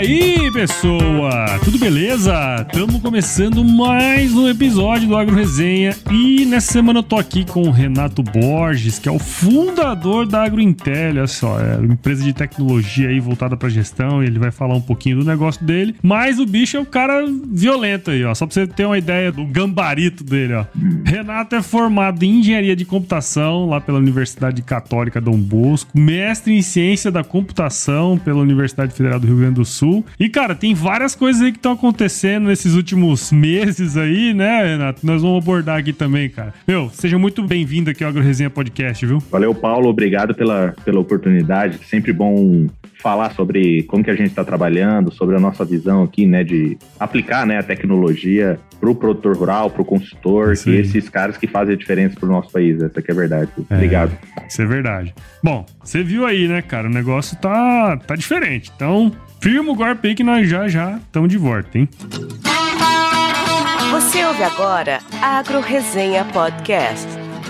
Aí, pessoa? Tudo beleza? Estamos começando mais um episódio do Agro Resenha e nessa semana eu tô aqui com o Renato Borges, que é o fundador da AgroIntel, olha só, é uma empresa de tecnologia aí voltada para gestão, e ele vai falar um pouquinho do negócio dele, mas o bicho é um cara violento aí, ó, só para você ter uma ideia do gambarito dele, ó. Renato é formado em engenharia de computação lá pela Universidade Católica Dom Bosco, mestre em ciência da computação pela Universidade Federal do Rio Grande do Sul. E, cara, tem várias coisas aí que estão acontecendo nesses últimos meses aí, né, Renato? Nós vamos abordar aqui também, cara. Meu, seja muito bem-vindo aqui ao Agro Resenha Podcast, viu? Valeu, Paulo. Obrigado pela, pela oportunidade. Sempre bom falar sobre como que a gente está trabalhando, sobre a nossa visão aqui, né, de aplicar, né, a tecnologia para o produtor rural, para o consultor, Sim. que esses caras que fazem a diferença para o nosso país. Essa que é verdade. Obrigado. Isso é verdade. Bom, você viu aí, né, cara? O negócio tá, tá diferente. Então, firma o golpe aí que nós já já estamos de volta, hein? Você ouve agora Agro Resenha Podcast.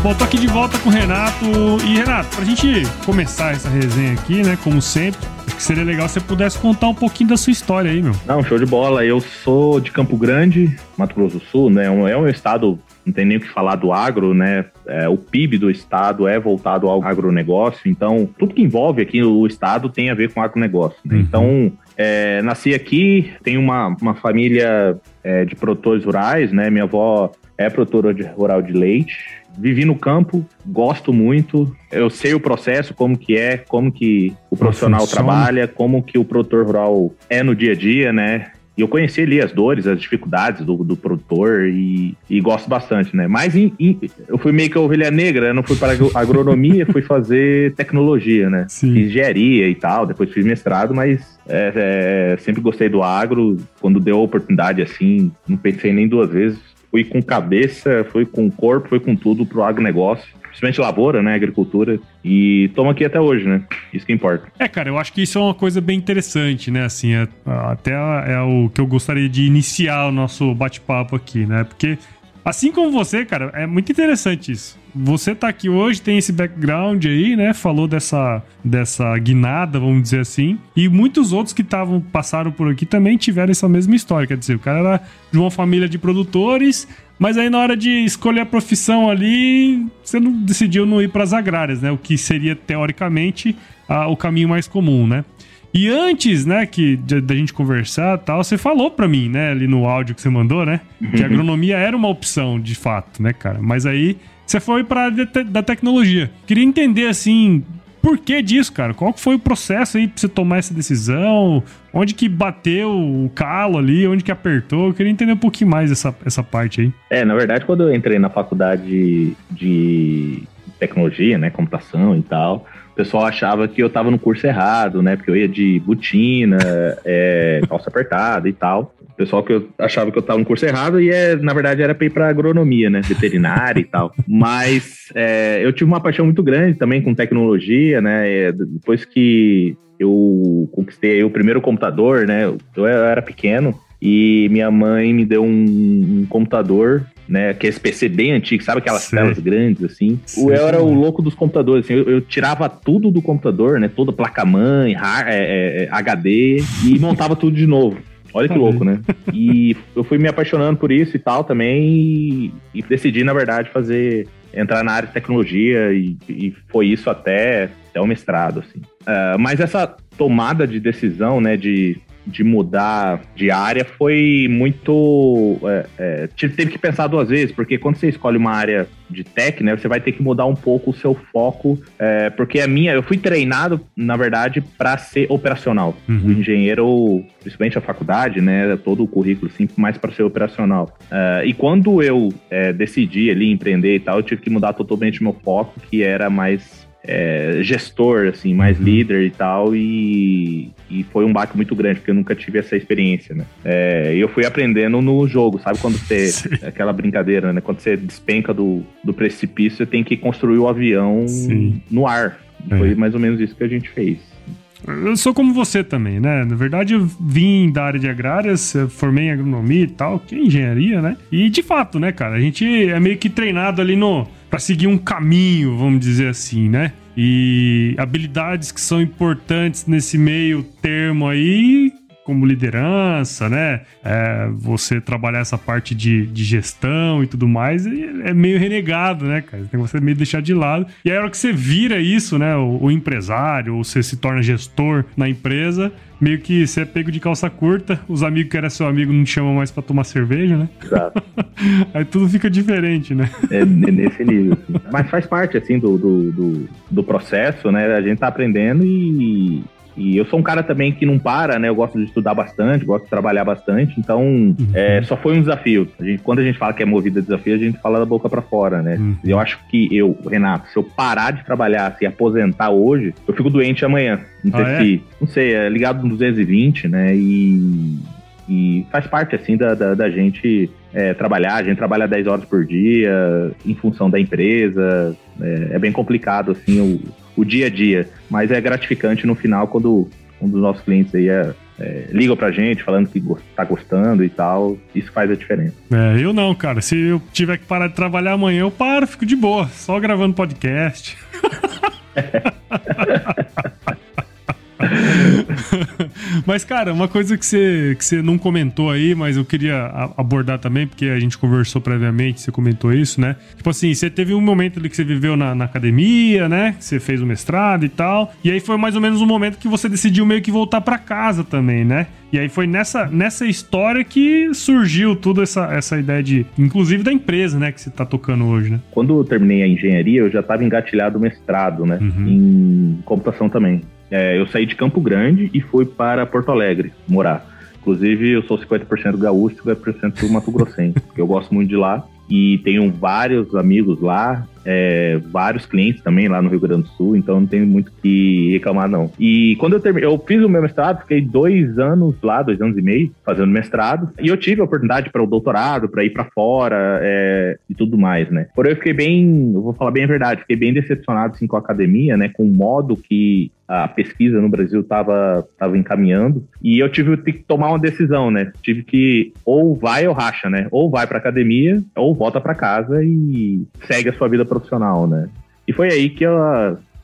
Bom, tô aqui de volta com o Renato. E, Renato, pra gente começar essa resenha aqui, né, como sempre, acho que seria legal se você pudesse contar um pouquinho da sua história aí, meu. Não, show de bola. Eu sou de Campo Grande, Mato Grosso do Sul, né? É um estado, não tem nem o que falar do agro, né? É, o PIB do estado é voltado ao agronegócio, então tudo que envolve aqui o estado tem a ver com agronegócio. Né? Uhum. Então, é, nasci aqui, tenho uma, uma família é, de produtores rurais, né? Minha avó é produtora de- rural de leite. Vivi no campo, gosto muito. Eu sei o processo, como que é, como que o profissional funciona. trabalha, como que o produtor rural é no dia a dia, né? E eu conheci ali as dores, as dificuldades do, do produtor e, e gosto bastante, né? Mas em- em- eu fui meio que a ovelha negra, eu não fui para agro- agronomia, fui fazer tecnologia, né? Sim. Fiz engenharia e tal, depois fiz mestrado, mas é, é, sempre gostei do agro. Quando deu a oportunidade assim, não pensei nem duas vezes. Fui com cabeça, fui com corpo, fui com tudo pro agronegócio. Principalmente lavoura, né? Agricultura. E estamos aqui até hoje, né? Isso que importa. É, cara, eu acho que isso é uma coisa bem interessante, né? Assim, é- até é o que eu gostaria de iniciar o nosso bate-papo aqui, né? Porque, assim como você, cara, é muito interessante isso. Você tá aqui hoje, tem esse background aí, né? Falou dessa, dessa guinada, vamos dizer assim. E muitos outros que estavam passaram por aqui também tiveram essa mesma história. Quer dizer, o cara era de uma família de produtores, mas aí na hora de escolher a profissão ali, você não decidiu não ir para as agrárias, né? O que seria teoricamente a- o caminho mais comum, né? E antes, né, que da gente conversar tal, você falou pra mim, né, ali no áudio que você mandou, né, que a agronomia era uma opção, de fato, né, cara? Mas aí você foi área te- da tecnologia. Queria entender, assim, por que disso, cara? Qual que foi o processo aí pra você tomar essa decisão? Onde que bateu o calo ali? Onde que apertou? Eu queria entender um pouquinho mais essa, essa parte aí. É, na verdade, quando eu entrei na faculdade de tecnologia, né, computação e tal, pessoal achava que eu tava no curso errado, né, porque eu ia de botina, é, calça apertada e tal. O pessoal que eu achava que eu tava no curso errado e, é, na verdade, era pra ir pra agronomia, né, veterinária e tal. Mas é, eu tive uma paixão muito grande também com tecnologia, né, é, depois que eu conquistei o primeiro computador, né, eu era pequeno, e minha mãe me deu um, um computador, né? Que é esse PC bem antigo, sabe aquelas Sei. telas grandes, assim? Sei, eu era sei. o louco dos computadores, assim, eu, eu tirava tudo do computador, né? Toda placa-mãe, é, é, é, HD, e montava tudo de novo. Olha que Tá louco, né? E eu fui me apaixonando por isso e tal também, e, e decidi, na verdade, fazer entrar na área de tecnologia e, e foi isso até, até o mestrado, assim. Ah, mas essa tomada de decisão, né, de, de mudar de área foi muito. É, é, teve que pensar duas vezes, porque quando você escolhe uma área de tech, né, você vai ter que mudar um pouco o seu foco, é, porque a minha, eu fui treinado, na verdade, para ser operacional. Uhum. O engenheiro, principalmente a faculdade, né, todo o currículo, assim, mais para ser operacional. Uh, e quando eu é, decidi ali empreender e tal, eu tive que mudar totalmente meu foco, que era mais é, gestor, assim, mais uhum. líder e tal, e, e foi um baque muito grande, porque eu nunca tive essa experiência, né? É, eu fui aprendendo no jogo, sabe? Quando você. Sim. Aquela brincadeira, né? Quando você despenca do, do precipício, você tem que construir o avião Sim. no ar. É. Foi mais ou menos isso que a gente fez. Eu sou como você também, né? Na verdade, eu vim da área de agrárias, formei em agronomia e tal, que é engenharia, né? E de fato, né, cara, a gente é meio que treinado ali no para seguir um caminho, vamos dizer assim, né? E habilidades que são importantes nesse meio termo aí como liderança, né? É, você trabalhar essa parte de, de gestão e tudo mais, é meio renegado, né, cara? Tem você meio deixar de lado. E aí, a hora que você vira isso, né? O, o empresário, ou você se torna gestor na empresa, meio que você é pego de calça curta, os amigos que eram seu amigo não te chamam mais para tomar cerveja, né? Exato. Aí tudo fica diferente, né? É, é nesse nível. Assim. Mas faz parte, assim, do, do, do, do, processo, né? A gente tá aprendendo e, e eu sou um cara também que não para, né? Eu gosto de estudar bastante, gosto de trabalhar bastante. Então, uhum. é, só foi um desafio. A gente, quando a gente fala que é movida a desafio, a gente fala da boca para fora, né? Uhum. Eu acho que eu, Renato, se eu parar de trabalhar, se aposentar hoje, eu fico doente amanhã. Não sei ah, se, é? não sei, é ligado no 220, né? E, e faz parte, assim, da, da, da gente é, trabalhar. A gente trabalha 10 horas por dia em função da empresa. É, é bem complicado, assim, o o dia a dia. Mas é gratificante no final quando um dos nossos clientes aí é, é, ligam pra gente falando que tá gostando e tal. Isso faz a diferença. É, eu não, cara. Se eu tiver que parar de trabalhar amanhã, eu paro, fico de boa, só gravando podcast. mas, cara, uma coisa que você, que você não comentou aí, mas eu queria abordar também, porque a gente conversou previamente, você comentou isso, né? Tipo assim, você teve um momento ali que você viveu na, na academia, né? Que você fez o mestrado e tal. E aí foi mais ou menos um momento que você decidiu meio que voltar para casa também, né? E aí foi nessa, nessa história que surgiu toda essa, essa ideia de, inclusive da empresa, né, que você tá tocando hoje, né? Quando eu terminei a engenharia, eu já estava engatilhado mestrado, né, uhum. em computação também. É, eu saí de Campo Grande e fui para Porto Alegre morar. Inclusive, eu sou 50% gaúcho e 50% Mato Grossense. eu gosto muito de lá e tenho vários amigos lá, é, vários clientes também lá no Rio Grande do Sul, então não tenho muito que reclamar, não. E quando eu terminei, eu fiz o meu mestrado, fiquei dois anos lá, dois anos e meio, fazendo mestrado, e eu tive a oportunidade para o doutorado, para ir para fora é, e tudo mais, né? Porém, eu fiquei bem, eu vou falar bem a verdade, fiquei bem decepcionado assim, com a academia, né? Com o modo que a pesquisa no Brasil estava tava encaminhando e eu tive que tomar uma decisão, né? Tive que ou vai ou racha, né? Ou vai para academia ou volta para casa e segue a sua vida profissional, né? E foi aí que eu,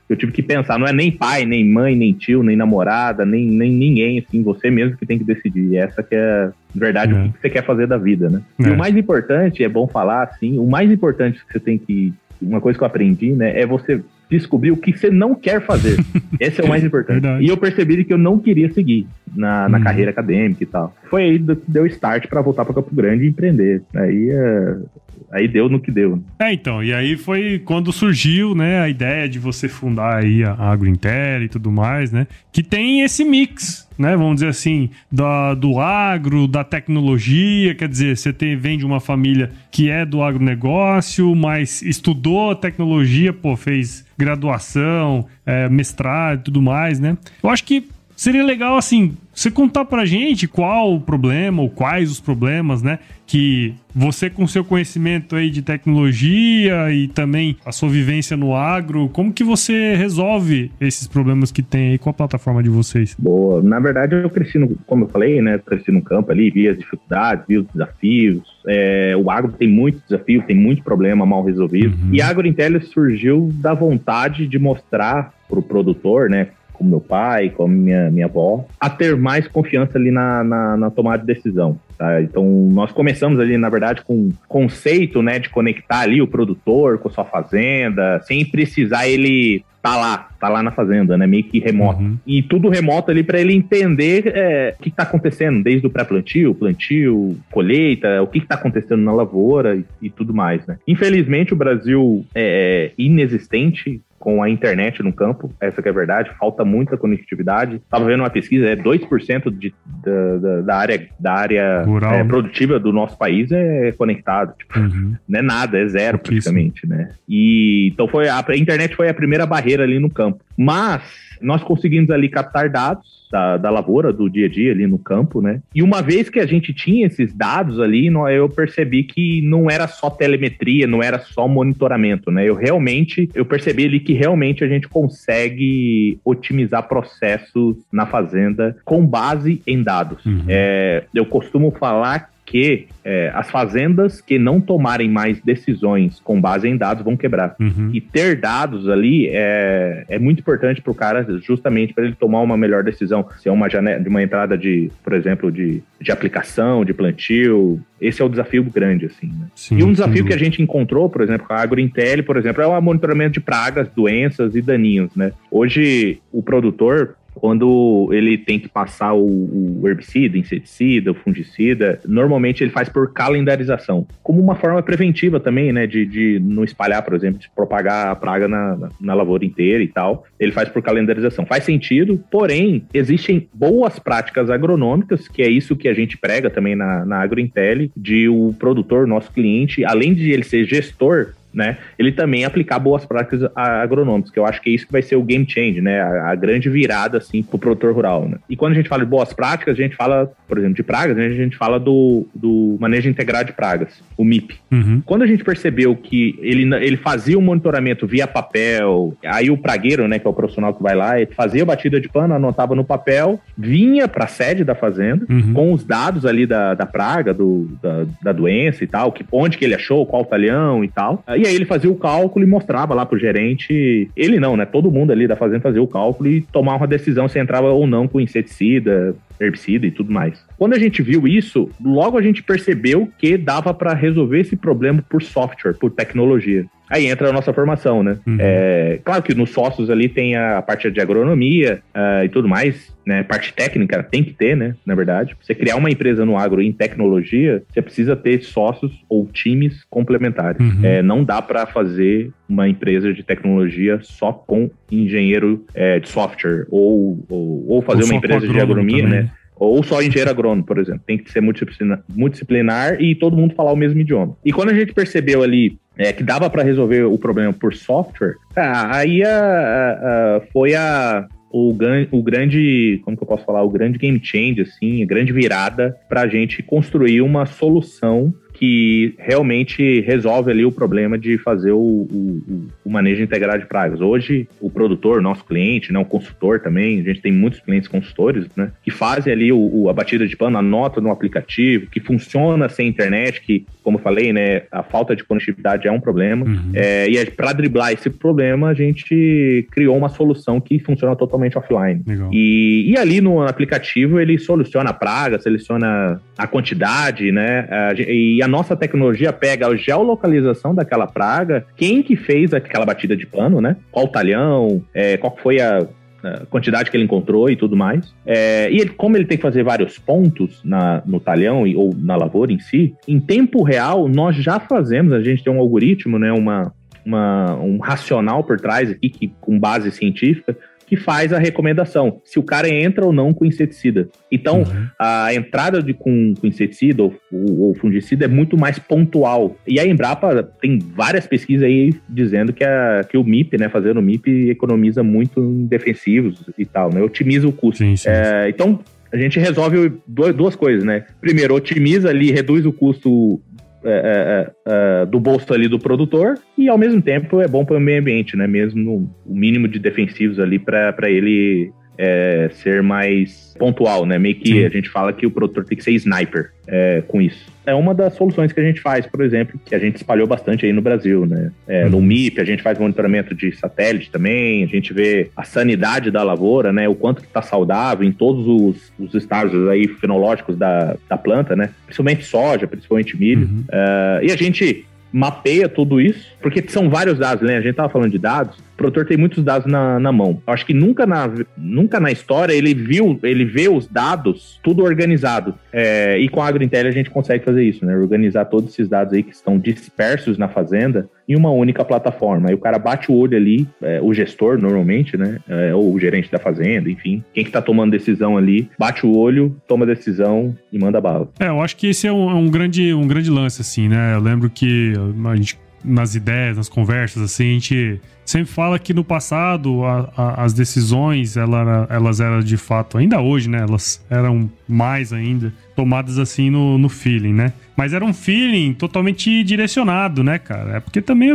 eu tive que pensar, não é nem pai, nem mãe, nem tio, nem namorada, nem, nem ninguém, assim, você mesmo que tem que decidir. Essa que é, de verdade, é. o que você quer fazer da vida, né? É. E o mais importante, é bom falar assim, o mais importante que você tem que uma coisa que eu aprendi, né, é você descobrir o que você não quer fazer. Esse é o mais importante. Verdade. E eu percebi que eu não queria seguir na, na uhum. carreira acadêmica e tal. Foi aí que deu start para voltar para Campo Grande e empreender. Aí é, aí deu no que deu. É, então, e aí foi quando surgiu, né, a ideia de você fundar aí a AgroIntel e tudo mais, né, que tem esse mix, né, vamos dizer assim, da, do agro, da tecnologia, quer dizer, você tem, vem de uma família que é do agronegócio, mas estudou tecnologia, pô, fez graduação, é, mestrado e tudo mais, né. Eu acho que seria legal, assim, você contar pra gente qual o problema ou quais os problemas, né? Que você, com seu conhecimento aí de tecnologia e também a sua vivência no agro, como que você resolve esses problemas que tem aí com a plataforma de vocês? Boa, na verdade eu cresci, no, como eu falei, né? Cresci no campo ali, vi as dificuldades, vi os desafios. É, o agro tem muito desafio, tem muito problema mal resolvido. Uhum. E a AgroIntelligence surgiu da vontade de mostrar para o produtor, né? Como meu pai, como minha, minha avó, a ter mais confiança ali na, na, na tomada de decisão. Tá? Então, nós começamos ali, na verdade, com conceito né, de conectar ali o produtor com a sua fazenda, sem precisar ele tá lá, tá lá na fazenda, né? Meio que remoto. Uhum. E tudo remoto ali para ele entender é, o que, que tá acontecendo, desde o pré-plantio, plantio, colheita, o que, que tá acontecendo na lavoura e, e tudo mais, né? Infelizmente, o Brasil é, é inexistente com a internet no campo, essa que é a verdade, falta muita conectividade. Estava vendo uma pesquisa, é 2% de, da, da, da, área, da área é, né? produtiva do nosso país é conectado. Tipo, uhum. Não é nada, é zero praticamente, né? E então foi a, a internet foi a primeira barreira ali no campo. Mas nós conseguimos ali captar dados da, da lavoura, do dia a dia ali no campo, né? E uma vez que a gente tinha esses dados ali, eu percebi que não era só telemetria, não era só monitoramento, né? Eu realmente, eu percebi ali que realmente a gente consegue otimizar processos na fazenda com base em dados. Uhum. É, eu costumo falar que é, as fazendas que não tomarem mais decisões com base em dados vão quebrar. Uhum. E ter dados ali é, é muito importante para o cara, justamente para ele tomar uma melhor decisão. Se é uma janela, de uma entrada de, por exemplo, de, de aplicação, de plantio, esse é o desafio grande, assim. Né? Sim, e um desafio sim. que a gente encontrou, por exemplo, com a AgroIntel, por exemplo, é o monitoramento de pragas, doenças e daninhos, né? Hoje, o produtor, quando ele tem que passar o, herbicida, inseticida, o fungicida, normalmente ele faz por calendarização, como uma forma preventiva também, né, de, de não espalhar, por exemplo, de propagar a praga na, na lavoura inteira e tal. Ele faz por calendarização. Faz sentido, porém, existem boas práticas agronômicas, que é isso que a gente prega também na, na AgroIntel, de o produtor, nosso cliente, além de ele ser gestor né? Ele também aplicar boas práticas agronômicas, que eu acho que é isso que vai ser o game change, né? A, a grande virada, assim, pro produtor rural, né? E quando a gente fala de boas práticas, a gente fala, por exemplo, de pragas, né? a gente fala do, do manejo integrado de pragas, o MIP. Uhum. Quando a gente percebeu que ele, ele fazia o monitoramento via papel, aí o pragueiro, né, que é o profissional que vai lá, ele fazia a batida de pano, anotava no papel, vinha para a sede da fazenda, uhum. com os dados ali da, da praga, do, da, da doença e tal, que, onde que ele achou, qual talhão e tal. Aí e aí ele fazia o cálculo e mostrava lá pro gerente. Ele não, né? Todo mundo ali da fazenda fazia o cálculo e tomava uma decisão se entrava ou não com inseticida, herbicida e tudo mais. Quando a gente viu isso, logo a gente percebeu que dava para resolver esse problema por software, por tecnologia. Aí entra a nossa formação, né? Uhum. É, claro que nos sócios ali tem a parte de agronomia uh, e tudo mais, né? Parte técnica tem que ter, né? Na verdade, você criar uma empresa no agro em tecnologia, você precisa ter sócios ou times complementares. Uhum. É, não dá para fazer uma empresa de tecnologia só com engenheiro é, de software ou, ou, ou fazer ou uma empresa de agronomia, também. né? Ou só engenheiro agrônomo, por exemplo. Tem que ser multidisciplinar, multidisciplinar e todo mundo falar o mesmo idioma. E quando a gente percebeu ali é, que dava para resolver o problema por software, tá, aí a, a, a, foi a, o, o grande, como que eu posso falar, o grande game change, assim, a grande virada para a gente construir uma solução que realmente resolve ali o problema de fazer o, o, o, manejo integrado de pragas. Hoje, o produtor, nosso cliente, né, o consultor também, a gente tem muitos clientes consultores, né, que fazem ali o, a batida de pano, a nota no aplicativo, que funciona sem internet, que, como falei, né, a falta de conectividade é um problema. Uhum. É, e para driblar esse problema, a gente criou uma solução que funciona totalmente offline. E, e ali no aplicativo, ele soluciona a praga, seleciona a quantidade, né, e a nossa tecnologia pega a geolocalização daquela praga, quem que fez aquela batida de pano, né? Qual talhão, é, qual foi a, a quantidade que ele encontrou e tudo mais. É, e ele, como ele tem que fazer vários pontos na, no talhão e, ou na lavoura em si, em tempo real nós já fazemos, a gente tem um algoritmo, né, uma, uma, um racional por trás aqui, que, com base científica, que faz a recomendação, se o cara entra ou não com inseticida. Então, uhum. a entrada de, com, com inseticida ou, ou, fungicida é muito mais pontual. E a Embrapa tem várias pesquisas aí dizendo que, a, que o MIP, né, fazendo o MIP, economiza muito em defensivos e tal, né, otimiza o custo. Sim, sim, é, então, a gente resolve duas coisas, né? Primeiro, otimiza ali, reduz o custo é, é, é, é, do bolso ali do produtor e ao mesmo tempo é bom para o meio ambiente, né? Mesmo o mínimo de defensivos ali para ele é, ser mais pontual, né? Meio que Sim. a gente fala que o produtor tem que ser sniper é, com isso. É uma das soluções que a gente faz, por exemplo, que a gente espalhou bastante aí no Brasil, né? É, no uhum. MIP a gente faz monitoramento de satélite também, a gente vê a sanidade da lavoura, né? O quanto que está saudável em todos os, os estágios aí fenológicos da, da planta, né? Principalmente soja, principalmente milho. Uhum. Uh, e a gente mapeia tudo isso, porque são vários dados, né? A gente tava falando de dados, O produtor tem muitos dados na, na mão. Eu acho que nunca na, nunca na história ele viu, ele vê os dados tudo organizado. É, e com a AgroIntel a gente consegue fazer isso, né? Organizar todos esses dados aí que estão dispersos na fazenda em uma única plataforma. Aí o cara bate o olho ali, é, o gestor normalmente, né? É, ou o gerente da fazenda, enfim. Quem que tá tomando decisão ali, bate o olho, toma decisão e manda bala. É, eu acho que esse é um, é um grande, um grande lance, assim, né? Eu lembro que a gente nas ideias, nas conversas, assim, a gente sempre fala que no passado a, a, as decisões ela, elas eram de fato, ainda hoje, né? Elas eram mais ainda tomadas assim no, no feeling, né? Mas era um feeling totalmente direcionado, né, cara? É porque também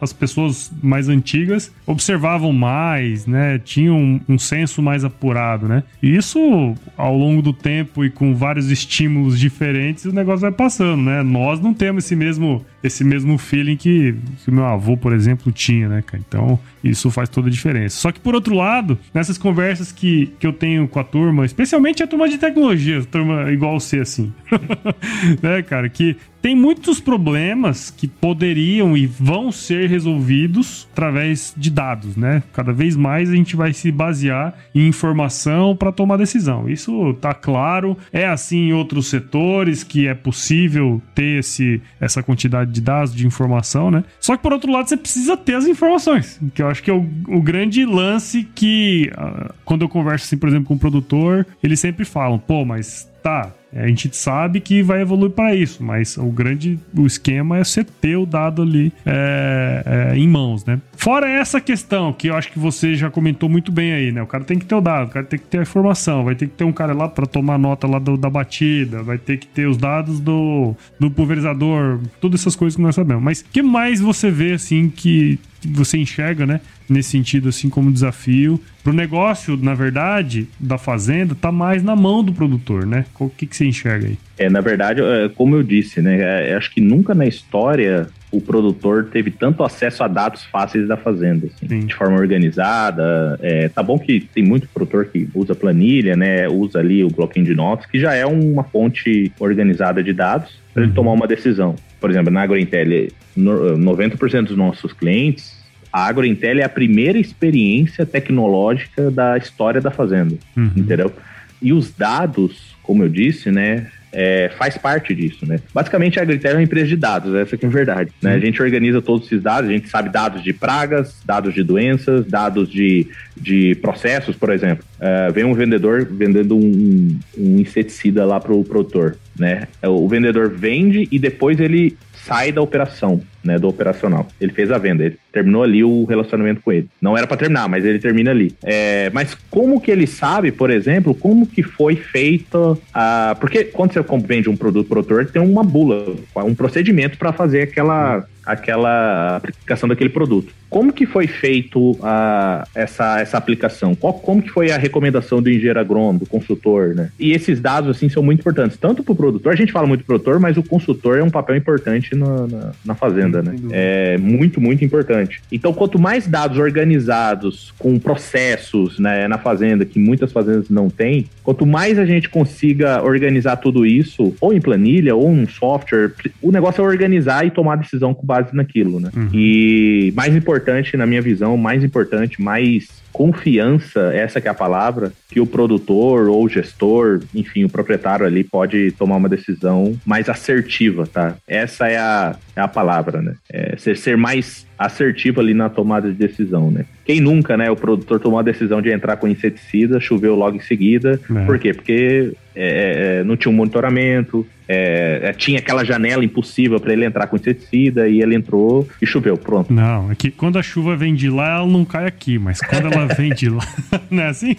as pessoas mais antigas observavam mais, né? Tinham um, um senso mais apurado, né? E isso, ao longo do tempo e com vários estímulos diferentes, o negócio vai passando, né? Nós não temos esse mesmo, esse mesmo feeling que, que meu avô, por exemplo, tinha, né, cara? Então, isso faz toda a diferença. Só que, por outro lado, nessas conversas que, que eu tenho com a turma, especialmente a turma de tecnologia, a turma igual você, assim, né, cara, que tem muitos problemas que poderiam e vão ser resolvidos através de dados, né? Cada vez mais a gente vai se basear em informação para tomar decisão. Isso tá claro. É assim em outros setores que é possível ter esse, essa quantidade de dados, de informação, né? Só que por outro lado você precisa ter as informações, que eu acho que é o, o grande lance que uh, quando eu converso assim, por exemplo, com o um produtor, eles sempre falam, pô, mas tá, a gente sabe que vai evoluir para isso, mas o grande o esquema é você ter o dado ali é, é, em mãos, né? Fora essa questão que eu acho que você já comentou muito bem aí, né? O cara tem que ter o dado, o cara tem que ter a informação, vai ter que ter um cara lá para tomar nota lá do, da batida, vai ter que ter os dados do, do pulverizador, todas essas coisas que nós sabemos. Mas que mais você vê assim que você enxerga, né? Nesse sentido, assim, como desafio. Pro negócio, na verdade, da fazenda, tá mais na mão do produtor, né? O que, que você enxerga aí? É, na verdade, é, como eu disse, né? É, acho que nunca na história o produtor teve tanto acesso a dados fáceis da fazenda, assim, de forma organizada. É, tá bom que tem muito produtor que usa planilha, né? Usa ali o bloquinho de notas, que já é uma fonte organizada de dados para ele uhum. tomar uma decisão. Por exemplo, na AgroIntel, 90% dos nossos clientes, a AgroIntel é a primeira experiência tecnológica da história da fazenda, uhum. entendeu? E os dados, como eu disse, né, é, faz parte disso, né? Basicamente, a Agritel é uma empresa de dados, essa que é a verdade. Né? A gente organiza todos esses dados, a gente sabe dados de pragas, dados de doenças, dados de, de processos, por exemplo. Uh, vem um vendedor vendendo um, um inseticida lá para o produtor, né? O vendedor vende e depois ele sai da operação, né, do operacional. Ele fez a venda, ele terminou ali o relacionamento com ele. Não era para terminar, mas ele termina ali. É, mas como que ele sabe, por exemplo, como que foi feita a... Porque quando você vende um produto produtor, tem uma bula, um procedimento para fazer aquela aquela aplicação daquele produto. Como que foi feito a, essa, essa aplicação? Qual, como que foi a recomendação do engenheiro agrônomo, do consultor, né? E esses dados, assim, são muito importantes, tanto para o produtor, a gente fala muito do produtor, mas o consultor é um papel importante na, na, na fazenda, né? É muito, muito importante. Então, quanto mais dados organizados, com processos né, na fazenda, que muitas fazendas não têm, quanto mais a gente consiga organizar tudo isso, ou em planilha, ou em software, o negócio é organizar e tomar decisão com base naquilo, né? Uhum. E mais importante, na minha visão, mais importante, mais confiança, essa que é a palavra, que o produtor ou o gestor, enfim, o proprietário ali pode tomar uma decisão mais assertiva, tá? Essa é a, é a palavra, né? É ser, ser mais assertivo ali na tomada de decisão, né? Quem nunca, né? O produtor tomou a decisão de entrar com inseticida, choveu logo em seguida. É. Por quê? Porque é, é não tinha um monitoramento, é, é, tinha aquela janela impossível para ele entrar com inseticida e ele entrou e choveu, pronto. Não, é que quando a chuva vem de lá, ela não cai aqui, mas quando ela vem de lá, não é assim?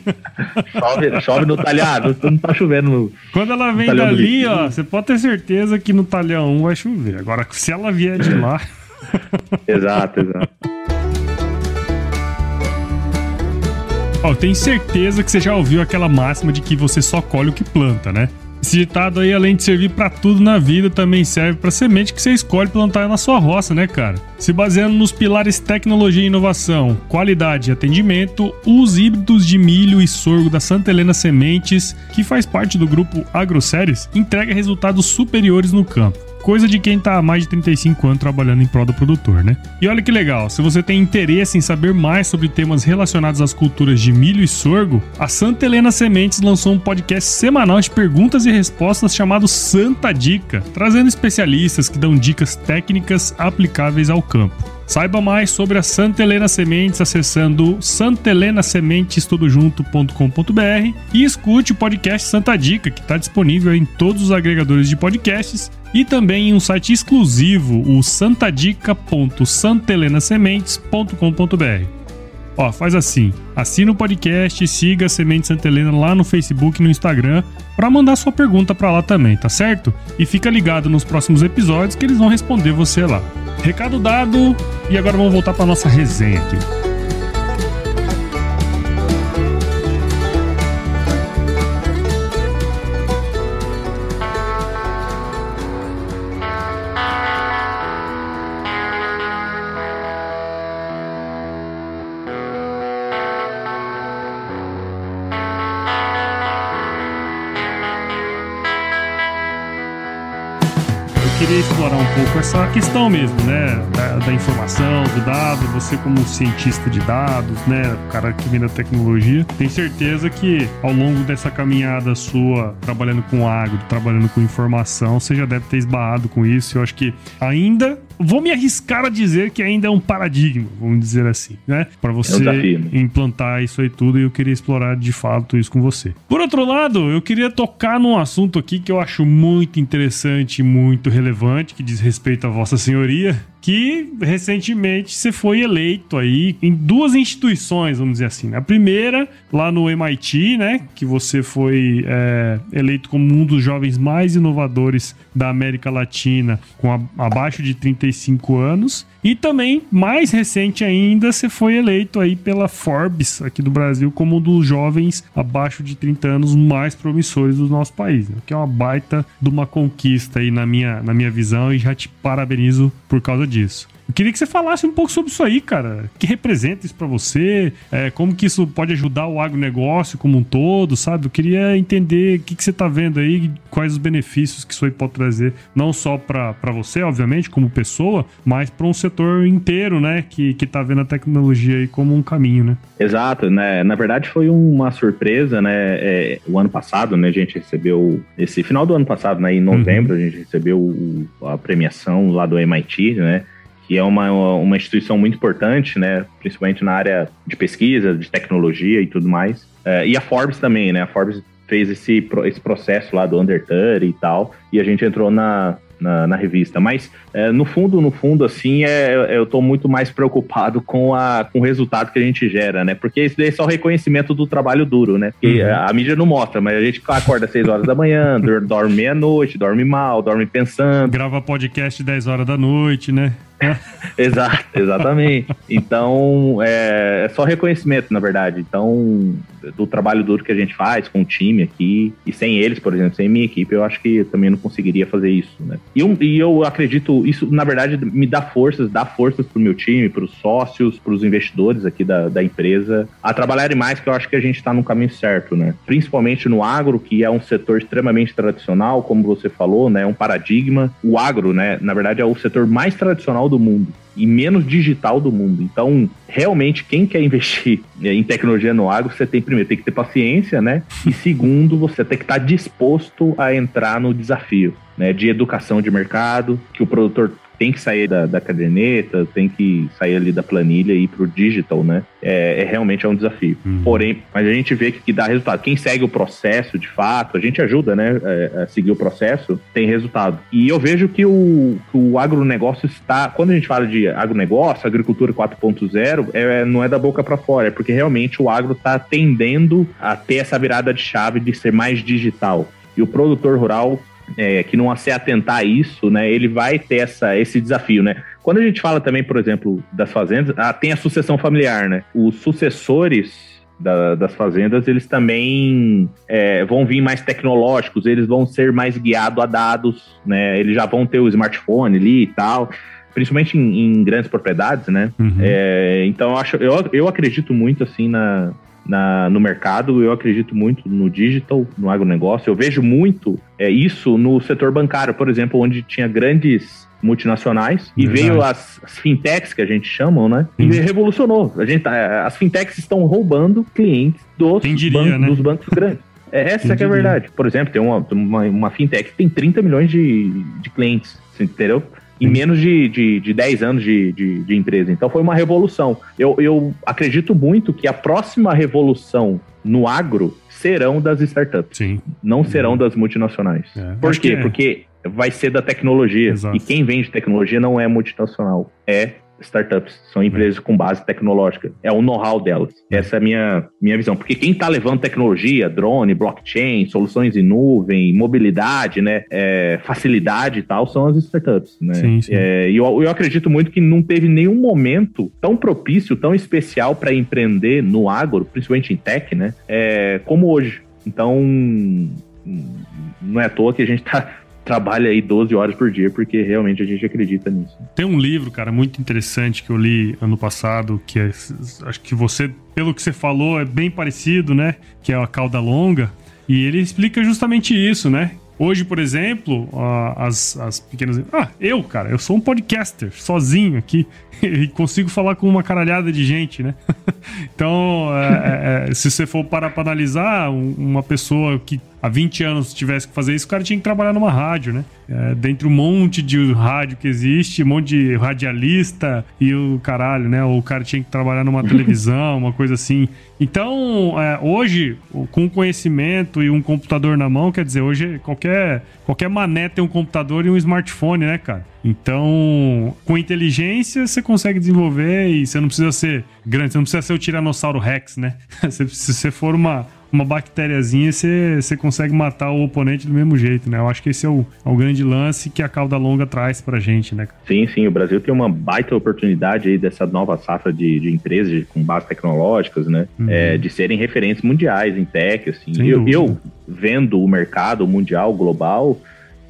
Chove, chove no talhado, não tá chovendo. No, quando ela vem dali, ó, você pode ter certeza que no talhão 1 vai chover. Agora, se ela vier de lá. exato, exato. Ó, oh, tenho certeza que você já ouviu aquela máxima de que você só colhe o que planta, né? Esse ditado aí, além de servir para tudo na vida, também serve para semente que você escolhe plantar na sua roça, né, cara? Se baseando nos pilares tecnologia e inovação, qualidade e atendimento, os híbridos de milho e sorgo da Santa Helena Sementes, que faz parte do grupo AgroSéries, entrega resultados superiores no campo. Coisa de quem tá há mais de 35 anos trabalhando em prol do produtor, né? E olha que legal, se você tem interesse em saber mais sobre temas relacionados às culturas de milho e sorgo, a Santa Helena Sementes lançou um podcast semanal de perguntas e respostas chamado Santa Dica, trazendo especialistas que dão dicas técnicas aplicáveis ao campo. Saiba mais sobre a Santa Helena Sementes acessando santelenasementestudojunto.com.br e escute o podcast Santa Dica, que está disponível em todos os agregadores de podcasts e também em um site exclusivo, o santadica.santelenasementes.com.br. Ó, faz assim, assina o podcast, siga a Semente Santa Helena lá no Facebook e no Instagram para mandar sua pergunta para lá também, tá certo? E fica ligado nos próximos episódios que eles vão responder você lá. Recado dado, e agora vamos voltar para nossa resenha aqui. Pouco essa questão mesmo, né? Da, da, informação, do dado, você como cientista de dados, né? O cara que vem da tecnologia, tem certeza que ao longo dessa caminhada sua, trabalhando com agro, trabalhando com informação, você já deve ter esbarrado com isso. Eu acho que ainda vou me arriscar a dizer que ainda é um paradigma, vamos dizer assim, né? Para você é um né? implantar isso aí tudo e eu queria explorar de fato isso com você. Por outro lado, eu queria tocar num assunto aqui que eu acho muito interessante, muito relevante, que diz respeito à Vossa Senhoria, que recentemente você foi eleito aí em duas instituições, vamos dizer assim. A primeira, lá no MIT, né? Que você foi é, eleito como um dos jovens mais inovadores da América Latina, com a, abaixo de 35 anos. E também, mais recente ainda, você foi eleito aí pela Forbes aqui do Brasil como um dos jovens abaixo de 30 anos mais promissores do nosso país, né? que é uma baita de uma conquista aí na minha, na minha visão e já te parabenizo por causa disso. Eu queria que você falasse um pouco sobre isso aí, cara. O que representa isso para você? É, como que isso pode ajudar o agronegócio como um todo, sabe? Eu queria entender o que, que você tá vendo aí, quais os benefícios que isso aí pode trazer, não só para você, obviamente, como pessoa, mas para um setor inteiro, né? Que, que tá vendo a tecnologia aí como um caminho, né? Exato, né? Na verdade, foi uma surpresa, né? É, o ano passado, né? A gente recebeu, esse final do ano passado, né? Em novembro, uhum. a gente recebeu a premiação lá do MIT, né? Que é uma, uma instituição muito importante, né, principalmente na área de pesquisa, de tecnologia e tudo mais. É, e a Forbes também, né? A Forbes fez esse, esse processo lá do Under 30 e tal, e a gente entrou na, na, na revista. Mas, é, no fundo, no fundo, assim, é, é eu estou muito mais preocupado com, a, com o resultado que a gente gera, né? Porque isso daí é só o reconhecimento do trabalho duro, né? Porque uhum. a mídia não mostra, mas a gente acorda às 6 horas da manhã, dorme meia-noite, dorme mal, dorme pensando. Grava podcast 10 horas da noite, né? Exato, exatamente. Então, é, é, só reconhecimento, na verdade. Então, do trabalho duro que a gente faz com o time aqui, e sem eles, por exemplo, sem minha equipe, eu acho que também não conseguiria fazer isso, né? E, eu, e eu acredito, isso, na verdade, me dá forças, dá forças pro meu time, pros sócios, pros investidores aqui da, da empresa, a trabalharem mais, que eu acho que a gente está no caminho certo, né? Principalmente no agro, que é um setor extremamente tradicional, como você falou, né? É um paradigma. O agro, né? Na verdade, é o setor mais tradicional do mundo e menos digital do mundo. Então, realmente, quem quer investir em tecnologia no agro, você tem primeiro tem que ter paciência, né? E segundo, você tem que estar disposto a entrar no desafio. Né, de educação de mercado, que o produtor tem que sair da, da caderneta, tem que sair ali da planilha e ir pro digital, né? É, é realmente é um desafio. Uhum. Porém, mas a gente vê que, que, dá resultado. Quem segue o processo, de fato, a gente ajuda, né? É, a seguir o processo, tem resultado. E eu vejo que o, que o agronegócio está. Quando a gente fala de agronegócio, agricultura 4.0, é, não é da boca para fora, é porque realmente o agro está tendendo a ter essa virada de chave de ser mais digital. E o produtor rural é, que não se atentar a isso, né, ele vai ter essa, esse desafio, né? Quando a gente fala também, por exemplo, das fazendas, ah, tem a sucessão familiar, né? Os sucessores da, das fazendas, eles também é, vão vir mais tecnológicos, eles vão ser mais guiados a dados, né? Eles já vão ter o smartphone ali e tal principalmente em, em, grandes propriedades, né? Uhum. É, então eu acho, eu, eu acredito muito assim na, na, no mercado. Eu acredito muito no digital, no agronegócio. Eu vejo muito é, isso no setor bancário, por exemplo, onde tinha grandes multinacionais e Verdade. veio as, as, fintechs que a gente chama, né? E revolucionou. A gente, as fintechs estão roubando clientes dos, diria, bancos, né? dos bancos grandes. É essa que é a verdade. Por exemplo, tem uma, uma, uma, fintech que tem 30 milhões de, de clientes, entendeu? Em menos de, de, de 10 anos de, de, de, empresa. Então foi uma revolução. Eu, eu acredito muito que a próxima revolução no agro serão das startups. Sim. Não serão das multinacionais. É. Por quê? É. Porque vai ser da tecnologia. Exato. E quem vende tecnologia não é multinacional, é startups, são empresas com base tecnológica. É o know-how delas. Essa é a minha, minha visão. Porque quem está levando tecnologia, drone, blockchain, soluções em nuvem, mobilidade, né, é, facilidade e tal, são as startups. Né? Sim, sim. É, e eu, eu acredito muito que não teve nenhum momento tão propício, tão especial para empreender no agro, principalmente em tech, né, é, como hoje. Então, não é à toa que a gente está trabalha aí 12 horas por dia, porque realmente a gente acredita nisso. Tem um livro, cara, muito interessante que eu li ano passado, que é, acho que você, pelo que você falou, é bem parecido, né? Que é a cauda longa. E ele explica justamente isso, né? Hoje, por exemplo, as, as pequenas. Ah, eu, cara, eu sou um podcaster sozinho aqui e consigo falar com uma caralhada de gente, né? então, é, é, é, se você for parar para analisar, uma pessoa que há 20 anos tivesse que fazer isso, o cara tinha que trabalhar numa rádio, né? É, dentre um monte de rádio que existe, um monte de radialista e o caralho, né? Ou o cara tinha que trabalhar numa televisão, uma coisa assim. Então, é, hoje, com conhecimento e um computador na mão, quer dizer, hoje qualquer, qualquer mané tem um computador e um smartphone, né, cara? Então, com inteligência, você consegue desenvolver e você não precisa ser grande, você não precisa ser o Tiranossauro Rex, né? se você for uma, uma bactériazinha, você, você consegue matar o oponente do mesmo jeito, né? Eu acho que esse é o, é o grande lance que a cauda longa traz pra gente, né? Sim, sim. O Brasil tem uma baita oportunidade aí dessa nova safra de, de empresas com bases tecnológicas, né? Uhum. É, de serem referentes mundiais em tech, assim. Eu, eu, vendo o mercado mundial, global,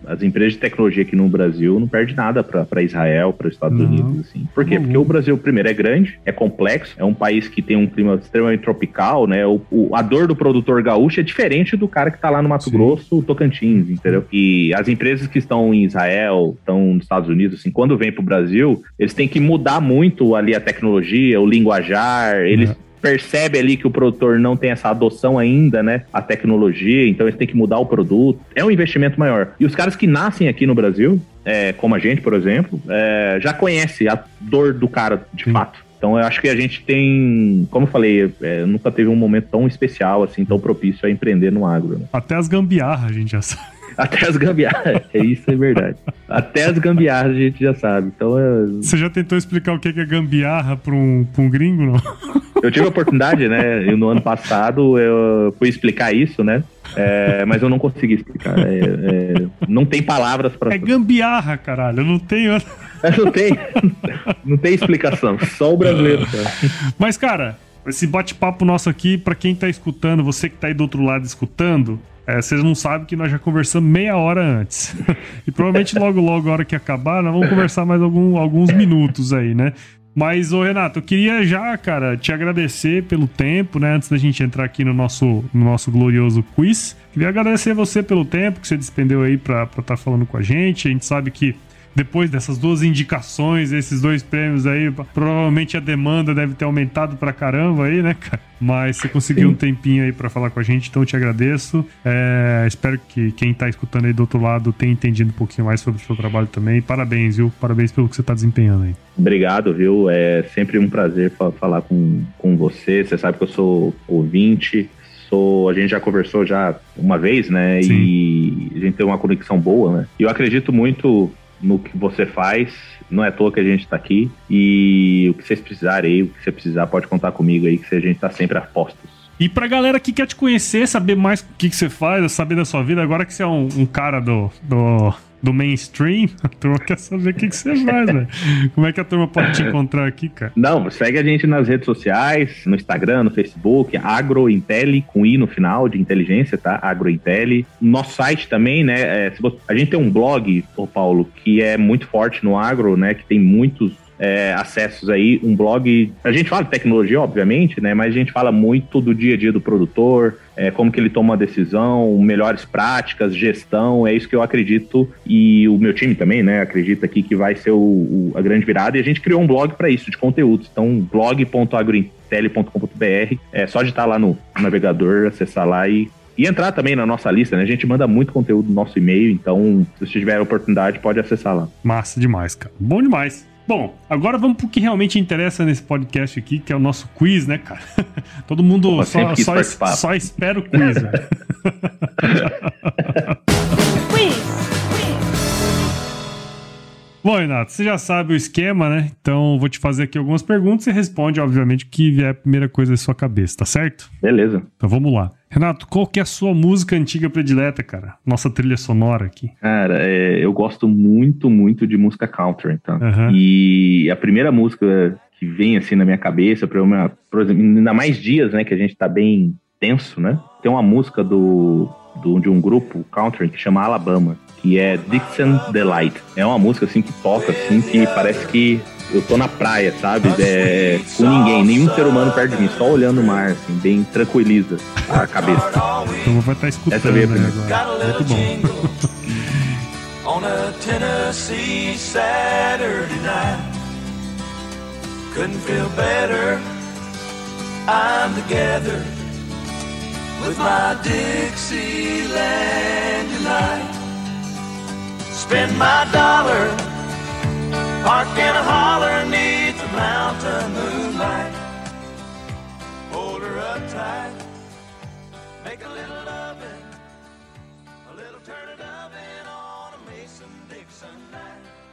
as empresas de tecnologia aqui no Brasil não perdem nada para Israel, para os Estados não. Unidos, assim. Por quê? Porque o Brasil, primeiro, é grande, é complexo, é um país que tem um clima extremamente tropical, né? O, o a dor do produtor gaúcho é diferente do cara que está lá no Mato Sim. Grosso, Tocantins, entendeu? E as empresas que estão em Israel, estão nos Estados Unidos, assim, quando vêm para o Brasil, eles têm que mudar muito ali a tecnologia, o linguajar, eles é percebe ali que o produtor não tem essa adoção ainda, né? A tecnologia, então eles têm que mudar o produto. É um investimento maior. E os caras que nascem aqui no Brasil, é, como a gente, por exemplo, é, já conhece a dor do cara de Sim. fato. Então eu acho que a gente tem, como eu falei, é, nunca teve um momento tão especial, assim, tão propício a empreender no agro. Né? Até as gambiarras a gente já sabe. Até as gambiarras, é isso é verdade. Até as gambiarras a gente já sabe. Então, é... Você já tentou explicar o que é gambiarra para um, pra um gringo, não? Eu tive a oportunidade, né? Eu, no ano passado eu fui explicar isso, né? É, mas eu não consegui explicar. É, é, não tem palavras para. É gambiarra, caralho. Eu não tenho. não tem. Não tem explicação. Só o brasileiro. Cara. Mas, cara, esse bate-papo nosso aqui, para quem tá escutando, você que tá aí do outro lado escutando, é, vocês não sabem que nós já conversamos meia hora antes. e provavelmente logo, logo, a hora que acabar, nós vamos conversar mais algum, alguns minutos aí, né? Mas, ô Renato, eu queria já, cara, te agradecer pelo tempo, né? Antes da gente entrar aqui no nosso, no nosso glorioso quiz. Queria agradecer você pelo tempo que você despendeu aí pra estar tá falando com a gente. A gente sabe que depois dessas duas indicações, esses dois prêmios aí, provavelmente a demanda deve ter aumentado pra caramba aí, né, cara? Mas você conseguiu Sim. um tempinho aí para falar com a gente, então eu te agradeço. É, espero que quem tá escutando aí do outro lado tenha entendido um pouquinho mais sobre o seu trabalho também. Parabéns, viu? Parabéns pelo que você tá desempenhando aí. Obrigado, viu? É sempre um prazer falar com, com você. Você sabe que eu sou ouvinte, sou, a gente já conversou já uma vez, né? Sim. E a gente tem uma conexão boa, né? E eu acredito muito no que você faz. Não é à toa que a gente está aqui. E o que vocês precisarem o que você precisar, pode contar comigo aí, que a gente está sempre a postos. E pra galera que quer te conhecer, saber mais o que, que você faz, saber da sua vida, agora que você é um, um cara do, do do mainstream, a turma quer saber o que, que você faz, velho. Como é que a turma pode te encontrar aqui, cara? Não, segue a gente nas redes sociais, no Instagram, no Facebook, AgroIntelli, com I no final, de inteligência, tá? AgroIntelli. Nosso site também, né? É, você, a gente tem um blog, ô Paulo, que é muito forte no agro, né? Que tem muitos é, acessos aí, um blog. A gente fala de tecnologia, obviamente, né? Mas a gente fala muito do dia a dia do produtor, é, como que ele toma uma decisão, melhores práticas, gestão, é isso que eu acredito e o meu time também, né, acredita aqui que vai ser o, o, a grande virada e a gente criou um blog para isso, de conteúdos. Então, blog.agrointel.com.br, é só digitar lá no navegador, acessar lá e e entrar também na nossa lista, né? A gente manda muito conteúdo no nosso e-mail, então se tiver a oportunidade, pode acessar lá. Massa demais, cara. Bom demais. Bom, agora vamos pro que realmente interessa nesse podcast aqui, que é o nosso quiz, né, cara? Todo mundo Pô, só, só, só, espera o quiz, velho. Bom, Renato, você já sabe o esquema, né? Então vou te fazer aqui algumas perguntas e responde, obviamente, o que vier a primeira coisa da sua cabeça, tá certo? Beleza. Então vamos lá. Renato, qual que é a sua música antiga predileta, cara? Nossa trilha sonora aqui. Cara, é, eu gosto muito, muito de música country, então. Uhum. E a primeira música que vem assim na minha cabeça, pra uma, por exemplo, ainda mais dias, né, que a gente tá bem tenso, né? Tem uma música do, do de um grupo country que chama Alabama que é Dixon Delight. É uma música assim que toca assim que parece que eu tô na praia, sabe? É, com ninguém, nenhum ser humano perto de mim, só olhando o mar, assim, bem tranquiliza a cabeça. Então vai estar escutando Essa aí agora. Muito bom. On a Tennessee Saturday night Couldn't feel better I'm together With my Dixieland tonight Spend my dollar, park in a holler neath the mountain moonlight. Hold her up tight, make a little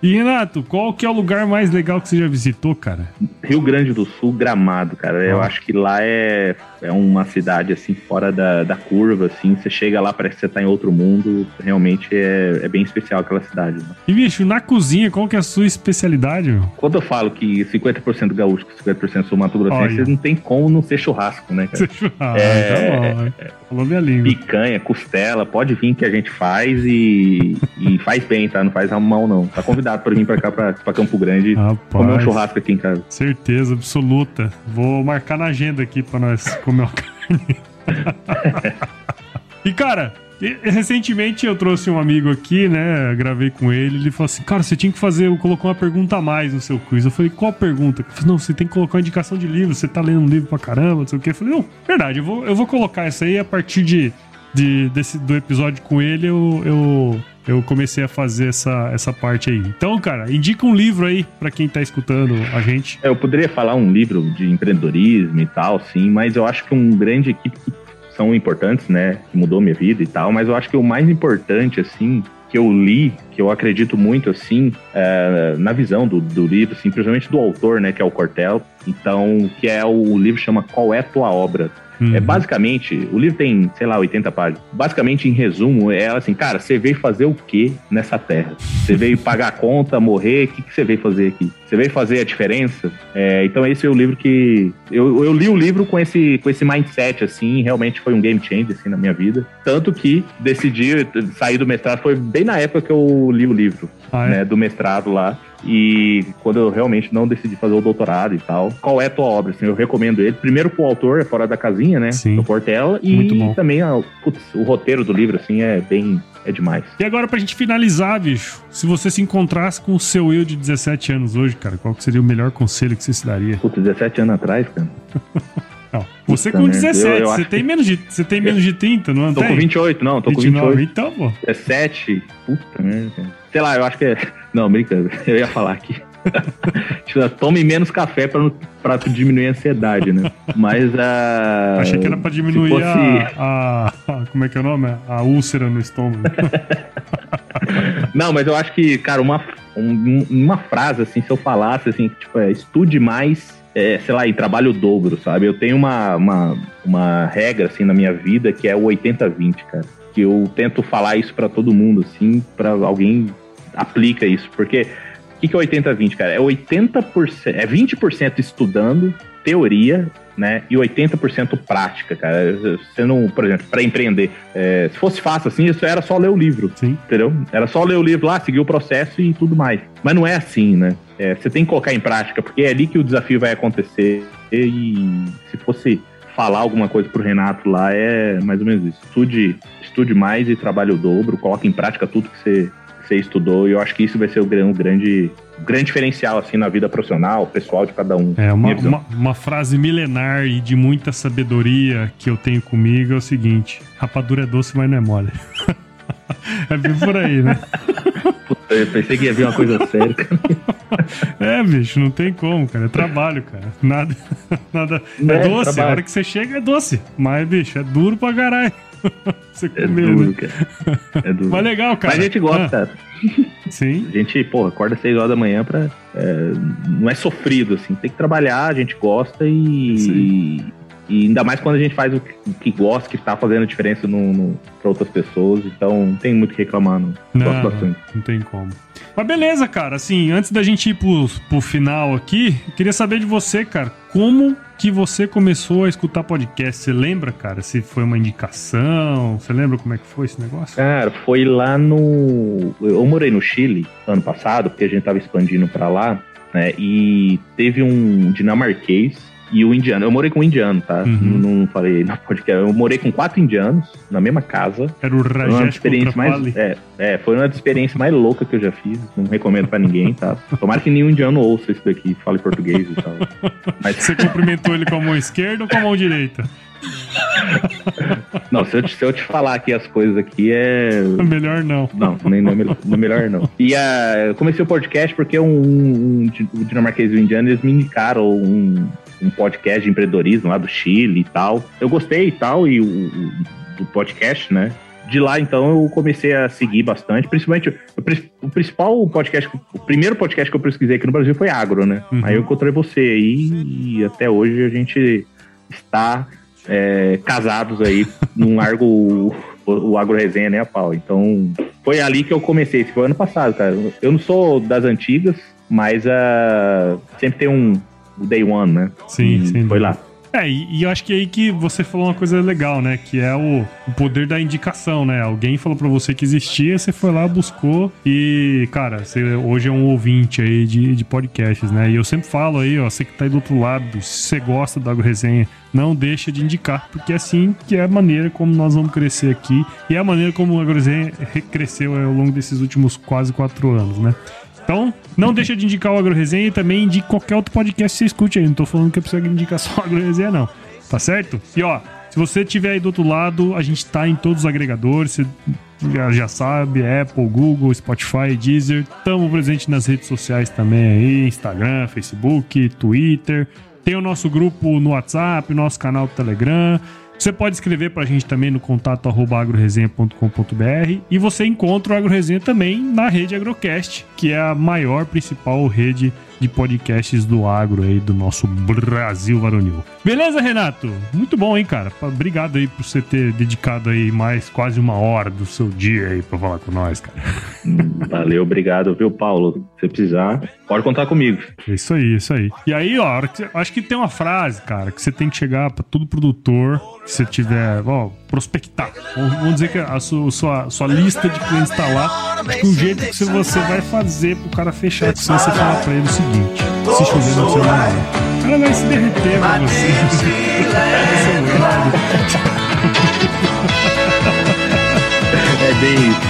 E Renato, qual que é o lugar mais legal que você já visitou, cara? Rio Grande do Sul, Gramado, cara. Eu acho que lá é é uma cidade assim fora da, da curva, assim. Você chega lá, parece que você tá em outro mundo. Realmente é, é bem especial aquela cidade. Né? E, bicho, na cozinha, qual que é a sua especialidade, meu? Quando eu falo que 50% gaúcho, 50% sou Mato Grossense, não tem como não ser churrasco, né, cara? Ser churrasco, é, tá bom, é, Falou minha língua. Picanha, costela, pode vir que a gente faz e, e faz bem, tá? Não faz mal, não. Tá convidado pra vir pra cá, pra, pra Campo Grande, Rapaz, comer um churrasco aqui em casa. Certeza absoluta. Vou marcar na agenda aqui pra nós comer uma carne. e, cara, recentemente eu trouxe um amigo aqui, né? Gravei com ele. Ele falou assim: Cara, você tinha que fazer, colocou uma pergunta a mais no seu quiz. Eu falei: Qual pergunta? Ele falou, não, você tem que colocar uma indicação de livro. Você tá lendo um livro pra caramba, não sei o quê. Eu falei: Não, verdade, eu vou, eu vou colocar isso aí a partir de, de, desse, do episódio com ele. Eu, eu eu comecei a fazer essa, essa parte aí. Então, cara, indica um livro aí para quem tá escutando a gente. Eu poderia falar um livro de empreendedorismo e tal, sim, mas eu acho que um grande equipe que são importantes, né, que mudou minha vida e tal, mas eu acho que o mais importante, assim, que eu li, que eu acredito muito, assim, é, na visão do, do livro, assim, principalmente do autor, né, que é o Cortel, então, que é o livro chama Qual é Tua Obra? Uhum. É basicamente, o livro tem, sei lá, 80 páginas. Basicamente, em resumo, é assim, cara, você veio fazer o que nessa terra? Você veio pagar a conta, morrer? O que, que você veio fazer aqui? Você veio fazer a diferença? É, então, esse é o livro que. Eu, eu li o livro com esse, com esse mindset, assim, realmente foi um game changer, assim, na minha vida. Tanto que decidi sair do mestrado, foi bem na época que eu li o livro, ah, é? né, do mestrado lá. E quando eu realmente não decidi fazer o doutorado e tal, qual é a tua obra? Assim, eu recomendo ele. Primeiro pro autor, é fora da casinha, né? Sim. Do Portela. E também a, putz, o roteiro do livro, assim, é bem. É demais. E agora, pra gente finalizar, bicho, se você se encontrasse com o seu eu de 17 anos hoje, cara, qual seria o melhor conselho que você se daria? Putz, 17 anos atrás, cara. Não, você Puta com 17, eu, eu você, tem que... menos de, você tem menos de 30, não é? Tô com 28, não, tô 29, com 28. Então, pô. 17, puta merda. Sei lá, eu acho que é. Não, brincando, eu ia falar aqui. Tipo, tome menos café pra, pra diminuir a ansiedade, né? Mas a. Achei que era pra diminuir fosse... a, a, Como é que é o nome? A úlcera no estômago. Não, mas eu acho que, cara, uma, um, uma frase, assim, se eu falasse, assim, tipo, é, estude mais é, sei lá, e trabalho o dobro, sabe? Eu tenho uma, uma, uma regra, assim, na minha vida que é o 80-20, cara. Que eu tento falar isso para todo mundo, assim, para alguém aplica isso. Porque o que, que é 80-20, cara? É 80%, é 20% estudando teoria, né? E 80% prática, cara. Você não, por exemplo, para empreender, é, se fosse fácil assim, isso era só ler o livro, Sim. entendeu? Era só ler o livro lá, seguir o processo e tudo mais. Mas não é assim, né? é, você tem que colocar em prática, porque é ali que o desafio vai acontecer. E se fosse falar alguma coisa pro Renato lá, é mais ou menos isso. Estude, estude mais e trabalhe o dobro, coloque em prática tudo que você, você estudou, e eu acho que isso vai ser o, o grande grande diferencial assim na vida profissional, pessoal de cada um. É, uma, uma, uma, frase milenar e de muita sabedoria que eu tenho comigo é o seguinte: rapadura é doce, mas não é mole. é bem por aí, né? Puta, eu pensei que ia vir uma coisa séria. é, bicho, não tem como, cara. É trabalho, cara. Nada. nada é, é doce, trabalho. a hora que você chega é doce. Mas, bicho, é duro pra caralho. você comer, é duro, né? cara. É duro. Mas legal, cara. Mas a gente gosta, ah. cara. Sim. A gente, porra, acorda às 6 horas da manhã pra. É, não é sofrido, assim. Tem que trabalhar, a gente gosta e. E ainda mais quando a gente faz o que gosta, que está fazendo diferença no, no para outras pessoas. Então, não tem muito o que reclamar, não. não gosto bastante. Não tem como. Mas beleza, cara. Assim, antes da gente ir pro, pro final aqui, queria saber de você, cara, como que você começou a escutar podcast? Você lembra, cara? Se foi uma indicação? Você lembra como é que foi esse negócio? Cara, foi lá no. Eu morei no Chile ano passado, porque a gente tava expandindo para lá, né? E teve um dinamarquês e o indiano. Eu morei com um indiano, tá? Uhum. Não, não, falei na podcast. Eu morei com quatro indianos na mesma casa. Era o Rajesh uma experiência mais é, é, foi uma das experiências mais loucas que eu já fiz. Não recomendo pra ninguém, tá? Tomara que nenhum indiano ouça isso daqui, fale português e tal. Mas... Você cumprimentou ele com a mão esquerda ou com a mão direita? Não, se eu, te, se eu te falar aqui as coisas aqui é. Melhor não. Não, nem, não, é melhor, não é melhor não. E a, eu comecei o podcast porque um, um, um dinamarquês e o indiano eles me indicaram um, um podcast de empreendedorismo lá do Chile e tal. Eu gostei e tal, e o, o do podcast, né? De lá, então, eu comecei a seguir bastante, principalmente o, o, principal podcast, o primeiro podcast que eu pesquisei aqui no Brasil foi Agro, né? Uhum. Aí eu encontrei você aí e até hoje a gente está é, casados aí, num largo o, o Agro Resenha, né, a pau. Então, foi ali que eu comecei, esse foi ano passado, cara. Eu não sou das antigas, mas uh, sempre tem um, o Day One, né? Sim, sim. Foi lá. É, e, e, eu acho que é aí que você falou uma coisa legal, né? Que é o, o poder da indicação, né? Alguém falou para você que existia, você foi lá, buscou e, cara, você hoje é um ouvinte aí de, de podcasts, né? E eu sempre falo aí, ó, você que tá aí do outro lado, se você gosta da AgroResenha, não deixa de indicar, porque é assim que é a maneira como nós vamos crescer aqui e é a maneira como a AgroResenha cresceu ao longo desses últimos quase quatro anos, né? Então, não deixa de indicar o AgroResenha e também indique qualquer outro podcast que você escute aí. Não tô falando que é precisa indicar só o AgroResenha, não. Tá certo? E ó, se você estiver aí do outro lado, a gente tá em todos os agregadores. Você já, já sabe, Apple, Google, Spotify, Deezer. Estamos presentes nas redes sociais também aí, Instagram, Facebook, Twitter. Tem o nosso grupo no WhatsApp, nosso canal do Telegram. Você pode escrever para a gente também no contato agroresenha.com.br e você encontra o AgroResenha também na rede Agrocast, que é a maior principal rede de podcasts do agro aí do nosso Brasil varonil. Beleza, Renato? Muito bom, hein, cara? Obrigado aí por você ter dedicado aí mais quase uma hora do seu dia aí para falar com nós, cara. Valeu, obrigado, viu, Paulo? Se precisar, pode contar comigo. Isso aí, isso aí. E aí, ó, acho que tem uma frase, cara, que você tem que chegar para todo produtor, se você tiver, ó, prospectar. Vamos dizer que a sua, sua, sua lista de clientes está lá. Acho que o jeito que você vai fazer pro cara fechar com você, você fala pra ele o seguinte: se chover no seu nome. O cara vai se derreter pra você. é bem isso.